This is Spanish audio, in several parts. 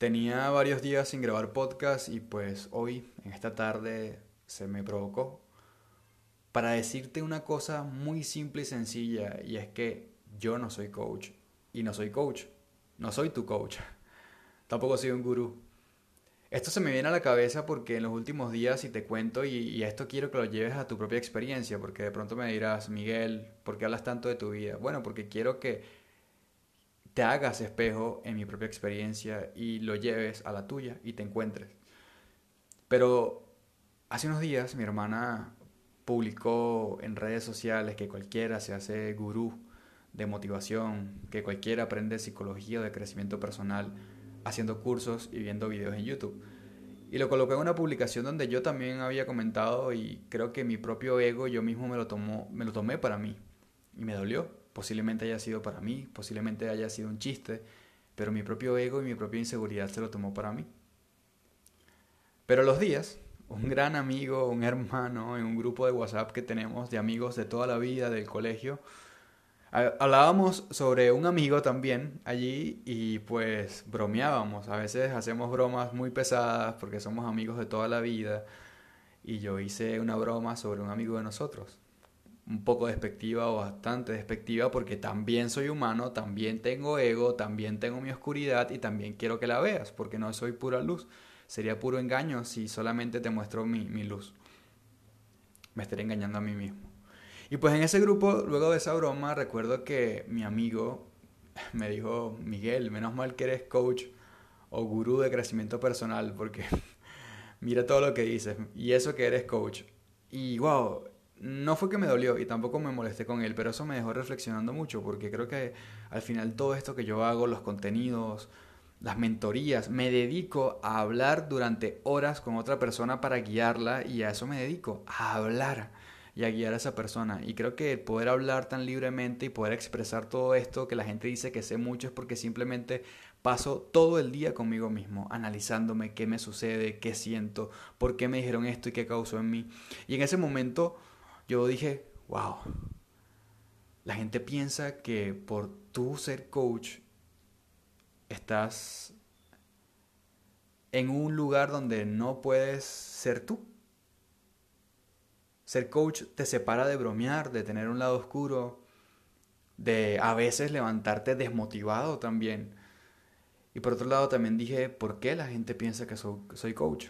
Tenía varios días sin grabar podcast y pues hoy, en esta tarde, se me provocó para decirte una cosa muy simple y sencilla y es que yo no soy coach y no soy coach, no soy tu coach, tampoco soy un gurú. Esto se me viene a la cabeza porque en los últimos días, si te cuento, y, y, esto quiero que lo lleves a tu propia experiencia, porque de pronto me dirás, Miguel, ¿por qué hablas tanto de tu vida? Bueno, porque quiero que te hagas espejo en mi propia experiencia y lo lleves a la tuya y te encuentres. Pero hace unos días mi hermana publicó en redes sociales que cualquiera se hace gurú de motivación, que cualquiera aprende psicología de crecimiento personal haciendo cursos y viendo videos en YouTube. Y lo colocó en una publicación donde yo también había comentado y creo que mi propio ego yo mismo me lo, tomó, me lo tomé para mí y me dolió Posiblemente haya sido para mí, posiblemente haya sido un chiste, pero mi propio ego y mi propia inseguridad se lo tomó para mí. Pero los días, un gran amigo, un hermano, en un grupo de WhatsApp que tenemos de amigos de toda la vida del colegio, hablábamos sobre un amigo también allí y pues bromeábamos. A veces hacemos bromas muy pesadas porque somos amigos de toda la vida y yo hice una broma sobre un amigo de nosotros un poco despectiva o bastante despectiva porque también soy humano, también tengo ego, también tengo mi oscuridad y también quiero que la veas porque no soy pura luz. Sería puro engaño si solamente te muestro mi, mi luz. Me estaría engañando a mí mismo. Y pues en ese grupo, luego de esa broma, recuerdo que mi amigo me dijo, Miguel, menos mal que eres coach o gurú de crecimiento personal porque mira todo lo que dices y eso que eres coach. Y wow, no fue que me dolió y tampoco me molesté con él, pero eso me dejó reflexionando mucho porque creo que al final todo esto que yo hago, los contenidos, las mentorías, me dedico a hablar durante horas con otra persona para guiarla y a eso me dedico, a hablar y a guiar a esa persona. Y creo que poder hablar tan libremente y poder expresar todo esto que la gente dice que sé mucho es porque simplemente paso todo el día conmigo mismo, analizándome qué me sucede, qué siento, por qué me dijeron esto y qué causó en mí. Y en ese momento yo dije, wow, la gente piensa que por tú ser coach estás en un lugar donde no puedes ser tú. Ser coach te separa de bromear, de tener un lado oscuro, de a veces levantarte desmotivado también. Y por otro lado también dije, ¿por qué la gente piensa que soy, soy coach?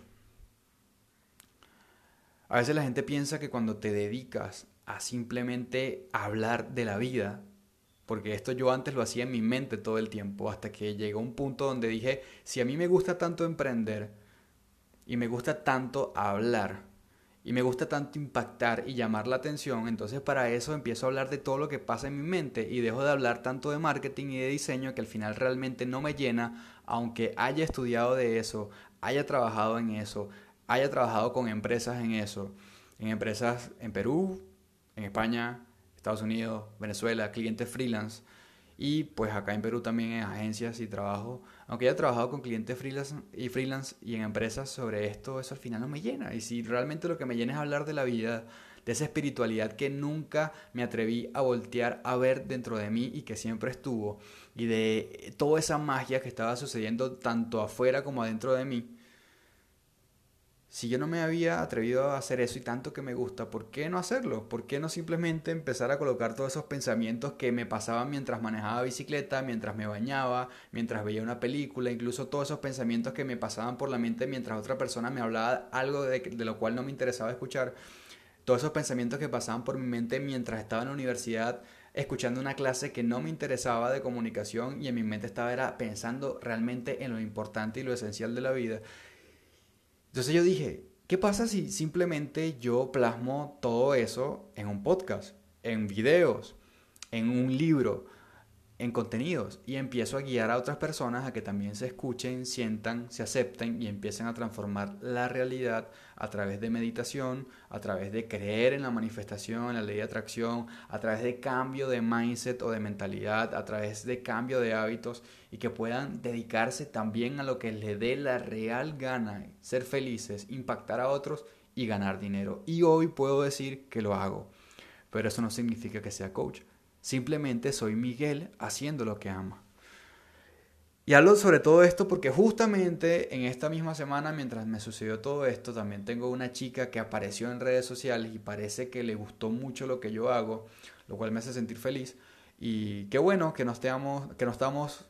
A veces la gente piensa que cuando te dedicas a simplemente hablar de la vida, porque esto yo antes lo hacía en mi mente todo el tiempo, hasta que llegó un punto donde dije, si a mí me gusta tanto emprender y me gusta tanto hablar y me gusta tanto impactar y llamar la atención, entonces para eso empiezo a hablar de todo lo que pasa en mi mente y dejo de hablar tanto de marketing y de diseño que al final realmente no me llena, aunque haya estudiado de eso, haya trabajado en eso, haya trabajado con empresas en eso, en empresas en Perú, en España, Estados Unidos, Venezuela, clientes freelance y pues acá en Perú también en agencias y trabajo, aunque haya trabajado con clientes freelance y freelance y en empresas sobre esto, eso al final no me llena. Y si realmente lo que me llena es hablar de la vida, de esa espiritualidad que nunca me atreví a voltear a ver dentro de mí y que siempre estuvo y de toda esa magia que estaba sucediendo tanto afuera como adentro de mí, si yo no me había atrevido a hacer eso y tanto que me gusta, ¿por qué no hacerlo? ¿Por qué no simplemente empezar a colocar todos esos pensamientos que me pasaban mientras manejaba bicicleta, mientras me bañaba, mientras veía una película, incluso todos esos pensamientos que me pasaban por la mente mientras otra persona me hablaba algo de, lo cual no me interesaba escuchar? Todos esos pensamientos que pasaban por mi mente mientras estaba en la universidad escuchando una clase que no me interesaba de comunicación y en mi mente estaba pensando realmente en lo importante y lo esencial de la vida. Entonces yo dije, ¿qué pasa si simplemente yo plasmo todo eso en un podcast, en videos, en un libro? En contenidos y empiezo a guiar a otras personas a que también se escuchen, sientan, se acepten y empiecen a transformar la realidad a través de meditación, a través de creer en la manifestación, en la ley de atracción, a través de cambio de mindset o de mentalidad, a través de cambio de hábitos y que puedan dedicarse también a lo que les dé la real gana, ser felices, impactar a otros y ganar dinero. Y hoy puedo decir que lo hago, pero eso no significa que sea coach Simplemente soy Miguel haciendo lo que ama. Y hablo sobre todo esto porque justamente en esta misma semana, mientras me sucedió todo esto, también tengo una chica que apareció en redes sociales y parece que le gustó mucho lo que yo hago, lo cual me hace sentir feliz. Y qué bueno que no estemos, que no estamos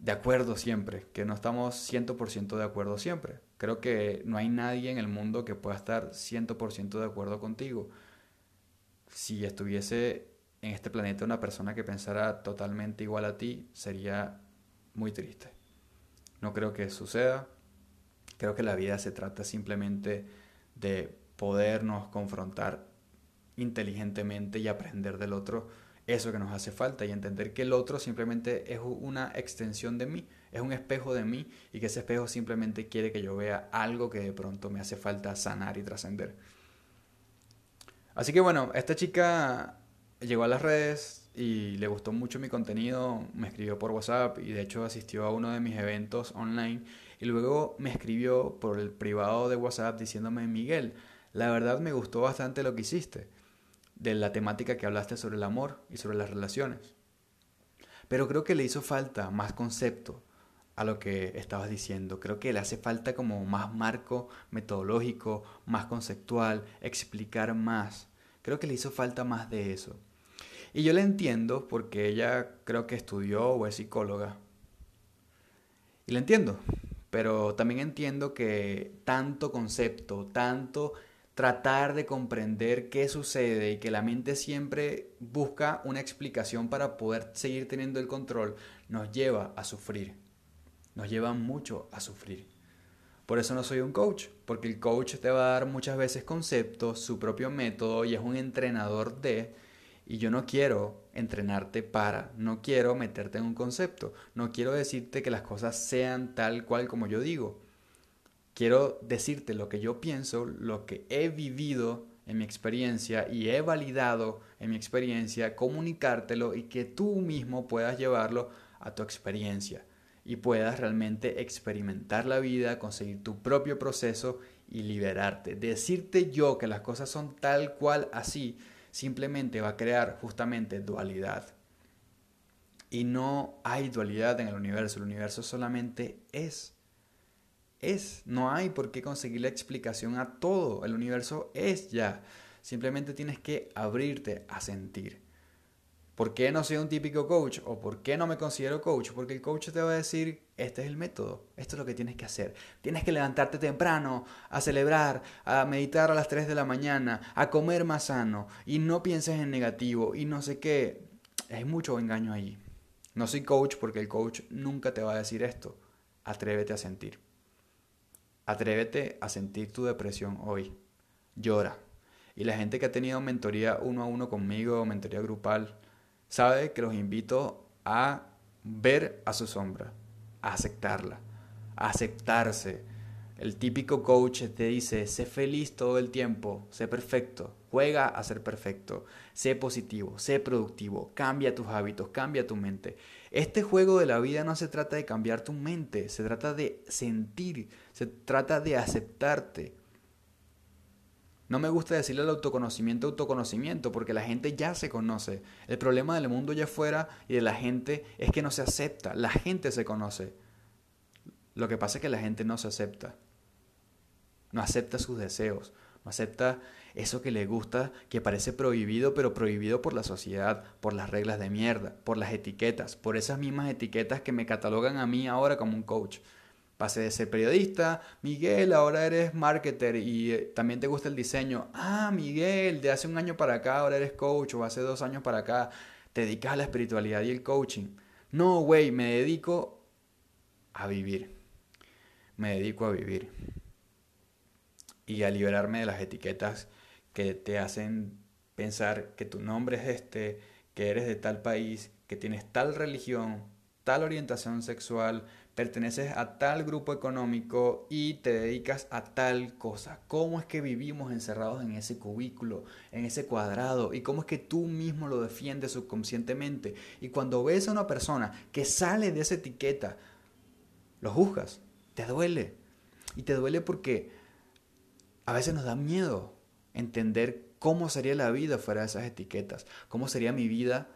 de acuerdo siempre, que no estamos 100% de acuerdo siempre. Creo que no hay nadie en el mundo que pueda estar 100% de acuerdo contigo. Si estuviese en este planeta una persona que pensara totalmente igual a ti, sería muy triste. No creo que suceda. Creo que la vida se trata simplemente de podernos confrontar inteligentemente y aprender del otro eso que nos hace falta y entender que el otro simplemente es una extensión de mí, es un espejo de mí y que ese espejo simplemente quiere que yo vea algo que de pronto me hace falta sanar y trascender. Así que bueno, esta chica llegó a las redes y le gustó mucho mi contenido, me escribió por WhatsApp y de hecho asistió a uno de mis eventos online y luego me escribió por el privado de WhatsApp diciéndome, Miguel, la verdad me gustó bastante lo que hiciste de la temática que hablaste sobre el amor y sobre las relaciones. Pero creo que le hizo falta más concepto a lo que estabas diciendo. Creo que le hace falta como más marco metodológico, más conceptual, explicar más. Creo que le hizo falta más de eso. Y yo le entiendo porque ella creo que estudió o es psicóloga. Y le entiendo. Pero también entiendo que tanto concepto, tanto tratar de comprender qué sucede y que la mente siempre busca una explicación para poder seguir teniendo el control, nos lleva a sufrir. Nos lleva mucho a sufrir. Por eso no soy un coach, porque el coach te va a dar muchas veces conceptos, su propio método y es un entrenador de, y yo no quiero entrenarte para, no quiero meterte en un concepto, no quiero decirte que las cosas sean tal cual como yo digo. Quiero decirte lo que yo pienso, lo que he vivido en mi experiencia y he validado en mi experiencia, comunicártelo y que tú mismo puedas llevarlo a tu experiencia y puedas realmente experimentar la vida, conseguir tu propio proceso y liberarte. Decirte yo que las cosas son tal cual así simplemente va a crear justamente dualidad. Y no hay dualidad en el universo, el universo solamente es es. No hay por qué conseguir la explicación a todo. El universo es ya. Simplemente tienes que abrirte a sentir. ¿Por qué no soy un típico coach? ¿O por qué no me considero coach? Porque el coach te va a decir, este es el método, esto es lo que tienes que hacer. Tienes que levantarte temprano, a celebrar, a meditar a las 3 de la mañana, a comer más sano y no pienses en negativo y no sé qué. Hay mucho engaño ahí. No soy coach porque el coach nunca te va a decir esto. Atrévete a sentir. Atrévete a sentir tu depresión hoy. Llora. Y la gente que ha tenido mentoría uno a uno conmigo, mentoría grupal, sabe que los invito a ver a su sombra, a aceptarla, a aceptarse. El típico coach te dice, sé feliz todo el tiempo, sé perfecto, juega a ser perfecto, sé positivo, sé productivo, cambia tus hábitos, cambia tu mente. Este juego de la vida no se trata de cambiar tu mente, se trata de sentir, se trata de aceptarte. No me gusta decirle al autoconocimiento autoconocimiento porque la gente ya se conoce. El problema del mundo allá afuera y de la gente es que no se acepta. La gente se conoce. Lo que pasa es que la gente no se acepta. No acepta sus deseos. No acepta eso que le gusta, que parece prohibido, pero prohibido por la sociedad, por las reglas de mierda, por las etiquetas, por esas mismas etiquetas que me catalogan a mí ahora como un coach. Pasé de ser periodista, Miguel, ahora eres marketer y eh, también te gusta el diseño. Ah, Miguel, de hace un año para acá ahora eres coach o hace dos años para acá te dedicas a la espiritualidad y el coaching. No, güey, me dedico a vivir. Me dedico a vivir. Y a liberarme de las etiquetas que te hacen pensar que tu nombre es este, que eres de tal país, que tienes tal religión, tal orientación sexual, perteneces a tal grupo económico y te dedicas a tal cosa. ¿Cómo es que vivimos encerrados en ese cubículo, en ese cuadrado? ¿Y cómo es que tú mismo lo defiendes subconscientemente? Y cuando ves a una persona que sale de esa etiqueta, lo juzgas, te duele. Y te duele porque a veces nos da miedo entender cómo sería la vida fuera de esas etiquetas, cómo sería mi vida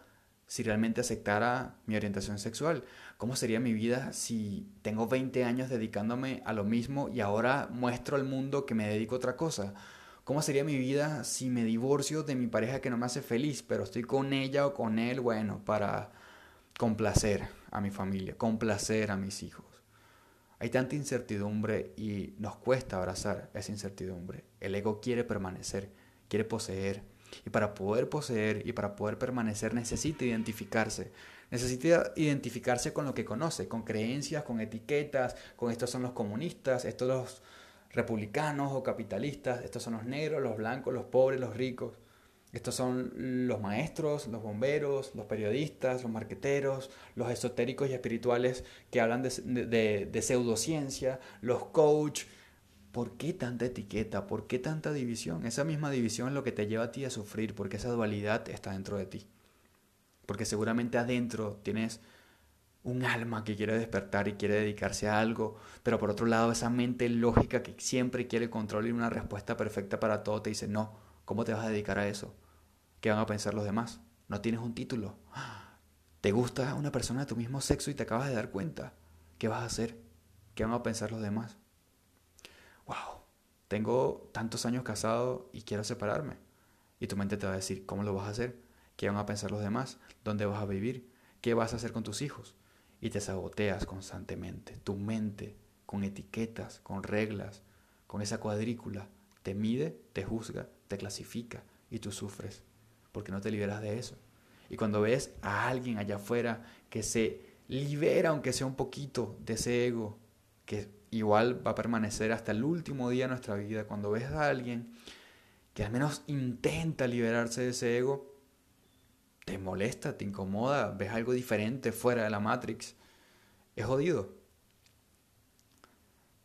si realmente aceptara mi orientación sexual? ¿Cómo sería mi vida si tengo 20 años dedicándome a lo mismo y ahora muestro al mundo que me dedico a otra cosa? ¿Cómo sería mi vida si me divorcio de mi pareja que no me hace feliz, pero estoy con ella o con él, bueno, para complacer a mi familia, complacer a mis hijos? Hay tanta incertidumbre y nos cuesta abrazar esa incertidumbre. El ego quiere permanecer, quiere poseer, y para poder poseer y para poder permanecer necesita identificarse. Necesita identificarse con lo que conoce, con creencias, con etiquetas, con estos son los comunistas, estos los republicanos o capitalistas, estos son los negros, los blancos, los pobres, los ricos. Estos son los maestros, los bomberos, los periodistas, los marqueteros, los esotéricos y espirituales que hablan de, de pseudociencia, los coach, ¿Por qué tanta etiqueta? ¿Por qué tanta división? Esa misma división es lo que te lleva a ti a sufrir, porque esa dualidad está dentro de ti. Porque seguramente adentro tienes un alma que quiere despertar y quiere dedicarse a algo, pero por otro lado esa mente lógica que siempre quiere control y una respuesta perfecta para todo te dice, no, ¿cómo te vas a dedicar a eso? ¿Qué van a pensar los demás? No tienes un título. ¿Te gusta una persona de tu mismo sexo y te acabas de dar cuenta? ¿Qué vas a hacer? ¿Qué van a pensar los demás? Wow, tengo tantos años casado y quiero separarme. Y tu mente te va a decir, ¿cómo lo vas a hacer? ¿Qué van a pensar los demás? ¿Dónde vas a vivir? ¿Qué vas a hacer con tus hijos? Y te saboteas constantemente. Tu mente, con etiquetas, con reglas, con esa cuadrícula, te mide, te juzga, te clasifica y tú sufres porque no te liberas de eso. Y cuando ves a alguien allá afuera que se libera, aunque sea un poquito, de ese ego, que igual va a permanecer hasta el último día de nuestra vida. Cuando ves a alguien que al menos intenta liberarse de ese ego, te molesta, te incomoda, ves algo diferente fuera de la Matrix, es jodido.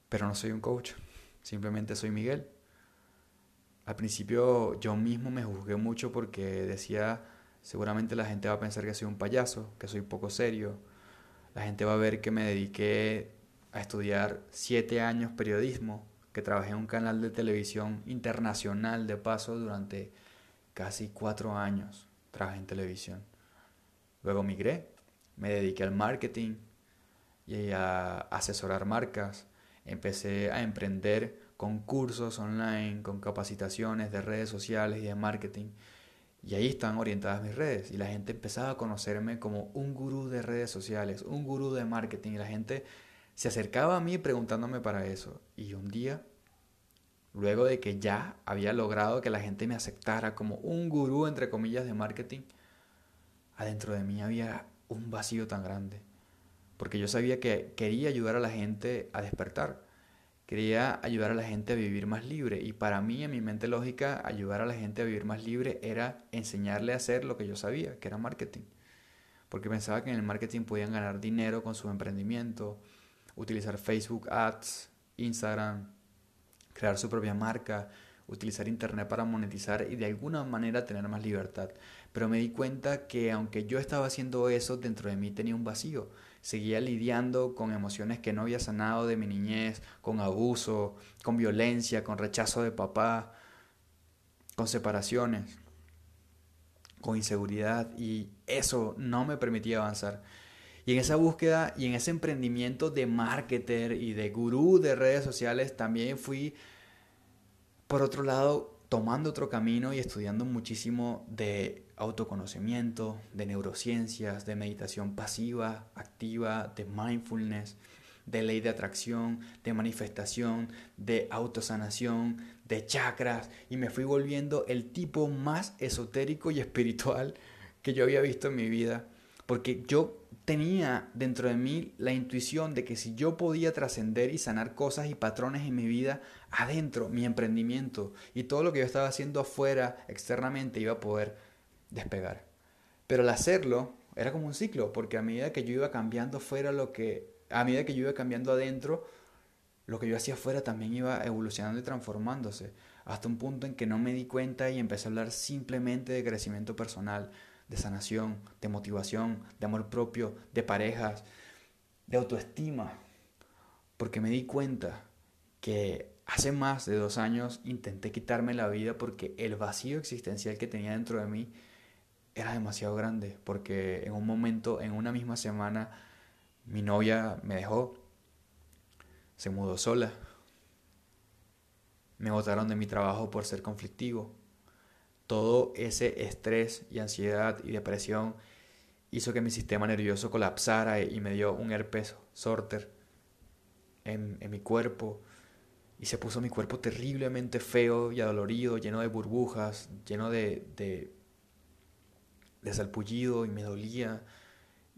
Pero no soy un coach, simplemente soy Miguel. Al principio yo mismo me juzgué mucho porque decía, seguramente la gente va a pensar que soy un payaso, que soy poco serio. La gente va a ver que me dediqué a estudiar siete años periodismo, que trabajé en un canal de televisión internacional de paso durante casi cuatro años. Trabajé en televisión. Luego migré, me dediqué al marketing y a asesorar marcas. Empecé a emprender con cursos online, con capacitaciones de redes sociales y de marketing. Y ahí están orientadas mis redes. Y la gente empezaba a conocerme como un gurú de redes sociales, un gurú de marketing. Y la gente se acercaba a mí preguntándome para eso. Y un día, luego de que ya había logrado que la gente me aceptara como un gurú, entre comillas, de marketing, adentro de mí había un vacío tan grande. Porque yo sabía que quería ayudar a la gente a despertar. Quería ayudar a la gente a vivir más libre. Y para mí, en mi mente lógica, ayudar a la gente a vivir más libre era enseñarle a hacer lo que yo sabía, que era marketing. Porque pensaba que en el marketing podían ganar dinero con su emprendimiento, utilizar Facebook Ads, Instagram, crear su propia marca, utilizar Internet para monetizar y de alguna manera tener más libertad. Pero me di cuenta que aunque yo estaba haciendo eso, dentro de mí tenía un vacío. Seguía lidiando con emociones que no había sanado de mi niñez, con abuso, con violencia, con rechazo de papá, con separaciones, con inseguridad y eso no me permitía avanzar. Y en esa búsqueda y en ese emprendimiento de marketer y de gurú de redes sociales también fui, por otro lado, tomando otro camino y estudiando muchísimo de autoconocimiento, de neurociencias, de meditación pasiva, activa, de mindfulness, de ley de atracción, de manifestación, de autosanación, de chakras. Y me fui volviendo el tipo más esotérico y espiritual que yo había visto en mi vida. Porque yo tenía dentro de mí la intuición de que si yo podía trascender y sanar cosas y patrones en mi vida adentro, mi emprendimiento y todo lo que yo estaba haciendo afuera, externamente, iba a poder despegar. Pero al hacerlo era como un ciclo, porque a medida que yo iba cambiando fuera lo que, a medida que yo iba cambiando adentro, lo que yo hacía afuera también iba evolucionando y transformándose, hasta un punto en que no me di cuenta y empecé a hablar simplemente de crecimiento personal, de sanación, de motivación, de amor propio, de parejas, de autoestima. Porque me di cuenta que hace más de dos años intenté quitarme la vida porque el vacío existencial que tenía dentro de mí era demasiado grande porque en un momento, en una misma semana, mi novia me dejó, se mudó sola, me botaron de mi trabajo por ser conflictivo. Todo ese estrés y ansiedad y depresión hizo que mi sistema nervioso colapsara y me dio un herpes sorter en, mi cuerpo. Y se puso mi cuerpo terriblemente feo y adolorido, lleno de burbujas, lleno de, de, de salpullido y me dolía.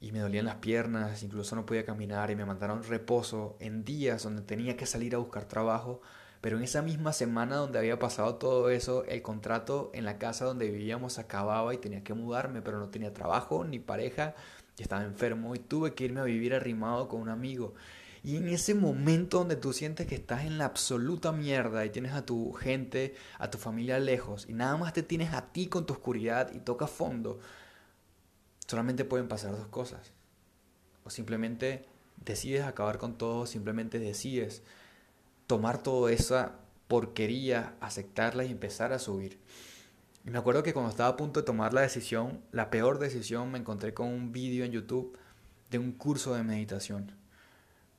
Y me dolían las piernas, incluso no podía caminar y me mandaron reposo en días donde tenía que salir a buscar trabajo, pero en esa misma semana donde había pasado todo eso, el contrato en la casa donde vivíamos acababa y tenía que mudarme, pero no tenía trabajo ni pareja y estaba enfermo y tuve que irme a vivir arrimado con un amigo. Y en ese momento donde tú sientes que estás en la absoluta mierda y tienes a tu gente, a tu familia lejos y nada más te tienes a ti con tu oscuridad y toca fondo, solamente pueden pasar dos cosas. O simplemente decides acabar con todo, simplemente decides tomar toda esa porquería, aceptarla y empezar a subir. Y me acuerdo que cuando estaba a punto de tomar la decisión, la peor decisión, me encontré con un vídeo en YouTube de un curso de meditación,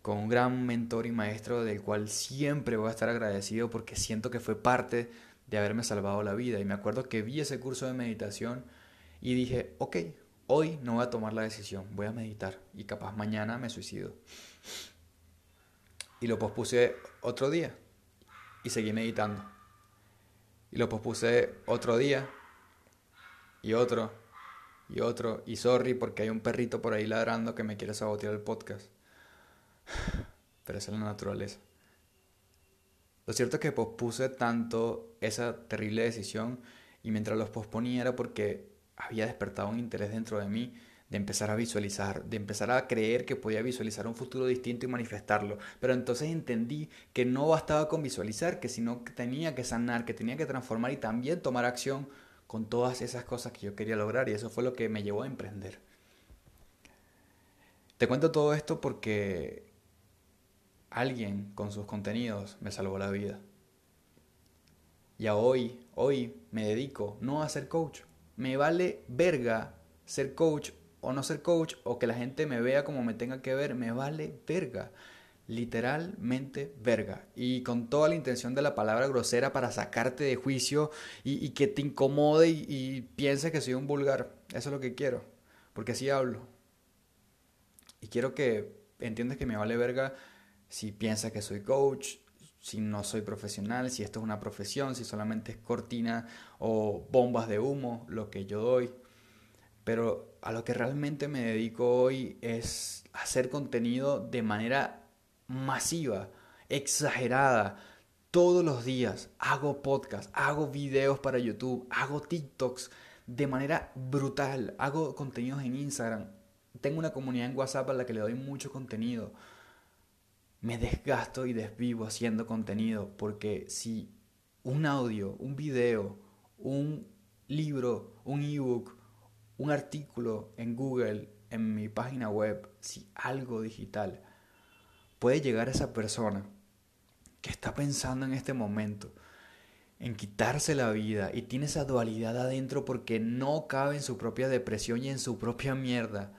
con un gran mentor y maestro del cual siempre voy a estar agradecido porque siento que fue parte de haberme salvado la vida. Y me acuerdo que vi ese curso de meditación y dije, ok, hoy no voy a tomar la decisión, voy a meditar y capaz mañana me suicido. Y lo pospuse otro día y seguí meditando. Y lo pospuse otro día y otro y otro. Y sorry porque hay un perrito por ahí ladrando que me quiere sabotear el podcast. Pero esa es la naturaleza. Lo cierto es que pospuse tanto esa terrible decisión y mientras los posponía era porque había despertado un interés dentro de mí de empezar a visualizar, de empezar a creer que podía visualizar un futuro distinto y manifestarlo. Pero entonces entendí que no bastaba con visualizar, que sino que tenía que sanar, que tenía que transformar y también tomar acción con todas esas cosas que yo quería lograr y eso fue lo que me llevó a emprender. Te cuento todo esto porque alguien con sus contenidos me salvó la vida. Y a hoy, hoy me dedico no a ser coach, me vale verga ser coach o no ser coach o que la gente me vea como me tenga que ver, me vale verga. Literalmente verga. Y con toda la intención de la palabra grosera para sacarte de juicio y, que te incomode y, y pienses que soy un vulgar. Eso es lo que quiero. Porque así hablo. Y quiero que entiendas que me vale verga si piensas que soy coach, si no soy profesional, si esto es una profesión, si solamente es cortina o bombas de humo, lo que yo doy. Pero a lo que realmente me dedico hoy es hacer contenido de manera masiva, exagerada. Todos los días hago podcast, hago videos para YouTube, hago TikToks de manera brutal, hago contenidos en Instagram. Tengo una comunidad en WhatsApp a la que le doy mucho contenido me desgasto y desvivo haciendo contenido porque si un audio, un video, un libro, un ebook, un artículo en Google, en mi página web, si algo digital puede llegar a esa persona que está pensando en este momento en quitarse la vida y tiene esa dualidad adentro porque no cabe en su propia depresión y en su propia mierda,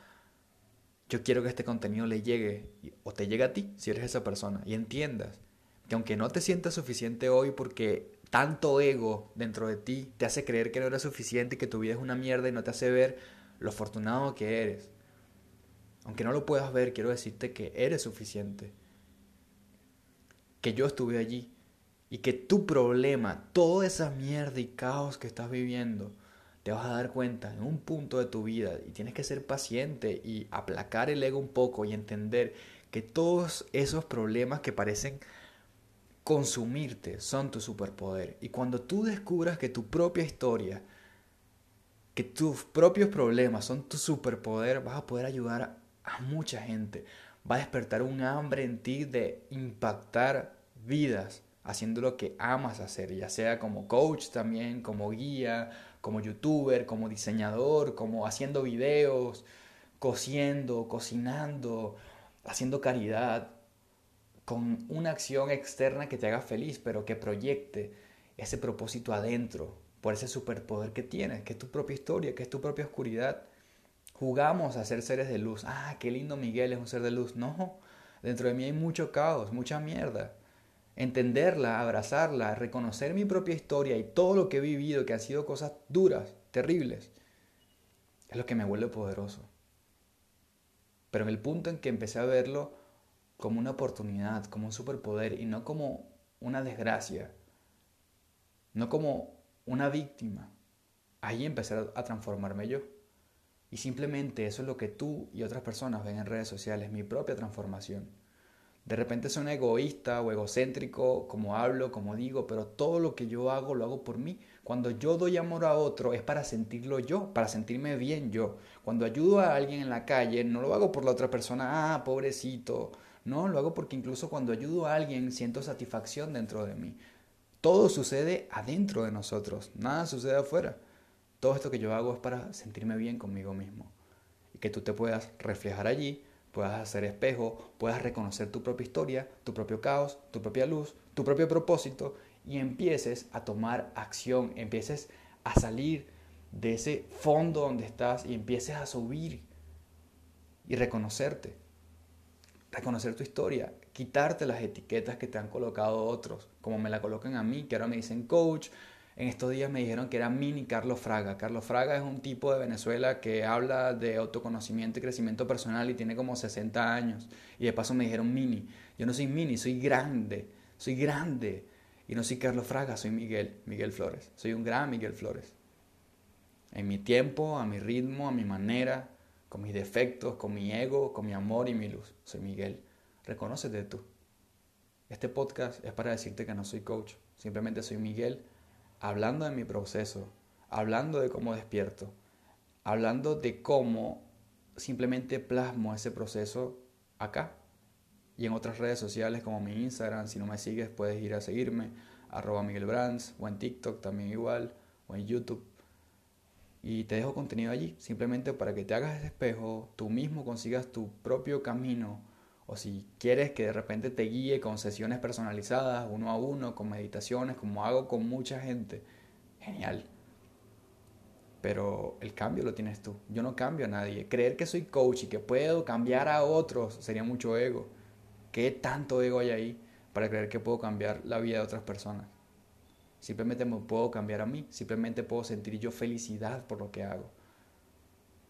yo quiero que este contenido le llegue o te llegue a ti si eres esa persona y entiendas que aunque no te sientas suficiente hoy porque tanto ego dentro de ti te hace creer que no eres suficiente y que tu vida es una mierda y no te hace ver lo afortunado que eres. Aunque no lo puedas ver, quiero decirte que eres suficiente. Que yo estuve allí y que tu problema, toda esa mierda y caos que estás viviendo, te vas a dar cuenta en un punto de tu vida y tienes que ser paciente y aplacar el ego un poco y entender que todos esos problemas que parecen consumirte son tu superpoder. Y cuando tú descubras que tu propia historia, que tus propios problemas son tu superpoder, vas a poder ayudar a mucha gente. Va a despertar un hambre en ti de impactar vidas haciendo lo que amas hacer, ya sea como coach también, como guía, como youtuber, como diseñador, como haciendo videos, cosiendo, cocinando, haciendo caridad, con una acción externa que te haga feliz, pero que proyecte ese propósito adentro, por ese superpoder que tienes, que es tu propia historia, que es tu propia oscuridad. Jugamos a ser seres de luz. Ah, qué lindo Miguel es un ser de luz. No, dentro de mí hay mucho caos, mucha mierda. Entenderla, abrazarla, reconocer mi propia historia y todo lo que he vivido, que han sido cosas duras, terribles, es lo que me vuelve poderoso. Pero en el punto en que empecé a verlo como una oportunidad, como un superpoder y no como una desgracia, no como una víctima, ahí empecé a transformarme yo. Y simplemente eso es lo que tú y otras personas ven en redes sociales, mi propia transformación. De repente un egoísta o egocéntrico, como hablo, como digo, pero todo lo que yo hago lo hago por mí. Cuando yo doy amor a otro es para sentirlo yo, para sentirme bien yo. Cuando ayudo a alguien en la calle, no lo hago por la otra persona, ah, pobrecito. No, lo hago porque incluso cuando ayudo a alguien siento satisfacción dentro de mí. Todo sucede adentro de nosotros, nada sucede afuera. Todo esto que yo hago es para sentirme bien conmigo mismo. Y que tú te puedas reflejar allí puedas hacer espejo, puedas reconocer tu propia historia, tu propio caos, tu propia luz, tu propio propósito y empieces a tomar acción, empieces a salir de ese fondo donde estás y empieces a subir y reconocerte, reconocer tu historia, quitarte las etiquetas que te han colocado otros, como me la colocan a mí, que ahora me dicen coach, en estos días me dijeron que era mini Carlos Fraga. Carlos Fraga es un tipo de Venezuela que habla de autoconocimiento y crecimiento personal y tiene como 60 años. Y de paso me dijeron mini. Yo no soy mini, soy grande. Soy grande. Y no soy Carlos Fraga, soy Miguel, Miguel Flores. Soy un gran Miguel Flores. En mi tiempo, a mi ritmo, a mi manera, con mis defectos, con mi ego, con mi amor y mi luz. Soy Miguel. Reconócete tú. Este podcast es para decirte que no soy coach. Simplemente soy Miguel hablando de mi proceso, hablando de cómo despierto, hablando de cómo simplemente plasmo ese proceso acá y en otras redes sociales como mi Instagram. Si no me sigues, puedes ir a seguirme, arroba Miguel Brands, o en TikTok también igual, o en YouTube. Y te dejo contenido allí, simplemente para que te hagas ese espejo, tú mismo consigas tu propio camino o si quieres que de repente te guíe con sesiones personalizadas, uno a uno, con meditaciones, como hago con mucha gente, genial. Pero el cambio lo tienes tú. Yo no cambio a nadie. Creer que soy coach y que puedo cambiar a otros sería mucho ego. ¿Qué tanto ego hay ahí para creer que puedo cambiar la vida de otras personas? Simplemente me puedo cambiar a mí. Simplemente puedo sentir yo felicidad por lo que hago.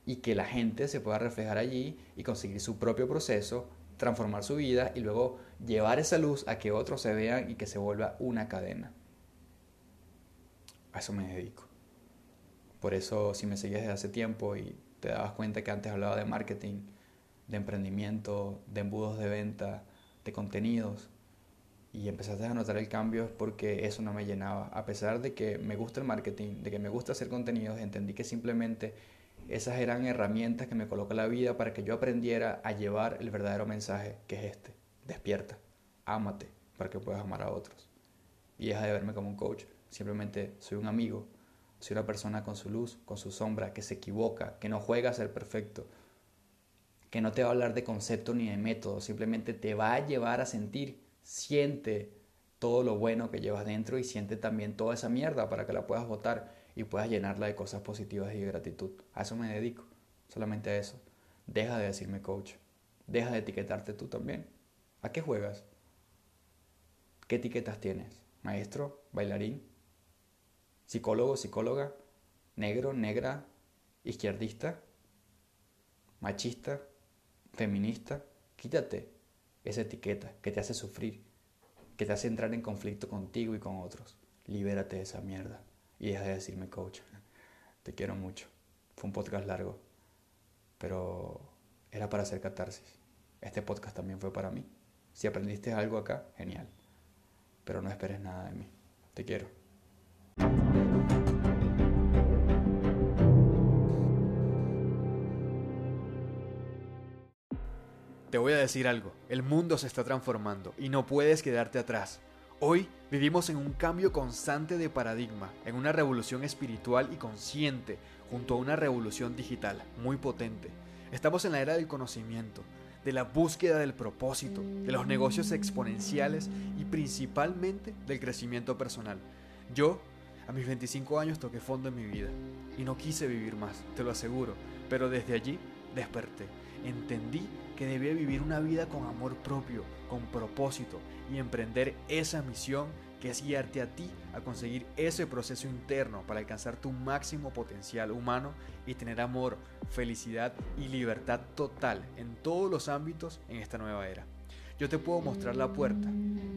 Y que la gente se pueda reflejar allí y conseguir su propio proceso transformar su vida y luego llevar esa luz a que otros se vean y que se vuelva una cadena. A eso me dedico. Por eso si me seguías desde hace tiempo y te dabas cuenta que antes hablaba de marketing, de emprendimiento, de embudos de venta, de contenidos, y empezaste a notar el cambio porque eso no me llenaba. A pesar de que me gusta el marketing, de que me gusta hacer contenidos, entendí que simplemente esas eran herramientas que me coloca la vida para que yo aprendiera a llevar el verdadero mensaje, que es este. Despierta, ámate, para que puedas amar a otros. Y deja de verme como un coach. Simplemente soy un amigo, soy una persona con su luz, con su sombra, que se equivoca, que no juega a ser perfecto, que no te va a hablar de concepto ni de método, simplemente te va a llevar a sentir, siente todo lo bueno que llevas dentro y siente también toda esa mierda para que la puedas votar y puedas llenarla de cosas positivas y de gratitud. A eso me dedico, solamente a eso. Deja de decirme coach, deja de etiquetarte tú también. ¿A qué juegas? ¿Qué etiquetas tienes? ¿Maestro? ¿Bailarín? ¿Psicólogo? ¿Psicóloga? ¿Negro? ¿Negra? ¿Izquierdista? ¿Machista? ¿Feminista? Quítate esa etiqueta que te hace sufrir, que te hace entrar en conflicto contigo y con otros. Libérate de esa mierda y deja de decirme coach. Te quiero mucho. Fue un podcast largo, pero era para hacer catarsis. Este podcast también fue para mí. Si aprendiste algo acá, genial. Pero no esperes nada de mí. Te quiero. Voy a decir algo, el mundo se está transformando y no puedes quedarte atrás. Hoy vivimos en un cambio constante de paradigma, en una revolución espiritual y consciente, junto a una revolución digital muy potente. Estamos en la era del conocimiento, de la búsqueda del propósito, de los negocios exponenciales y principalmente del crecimiento personal. Yo A mis 25 años toqué fondo en mi vida y no quise vivir más, te lo aseguro, pero desde allí desperté. Entendí que debía vivir una vida con amor propio, con propósito y emprender esa misión que es guiarte a ti a conseguir ese proceso interno para alcanzar tu máximo potencial humano y tener amor, felicidad y libertad total en todos los ámbitos en esta nueva era. Yo te puedo mostrar la puerta,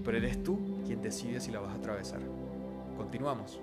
pero eres tú quien decide si la vas a atravesar. Continuamos.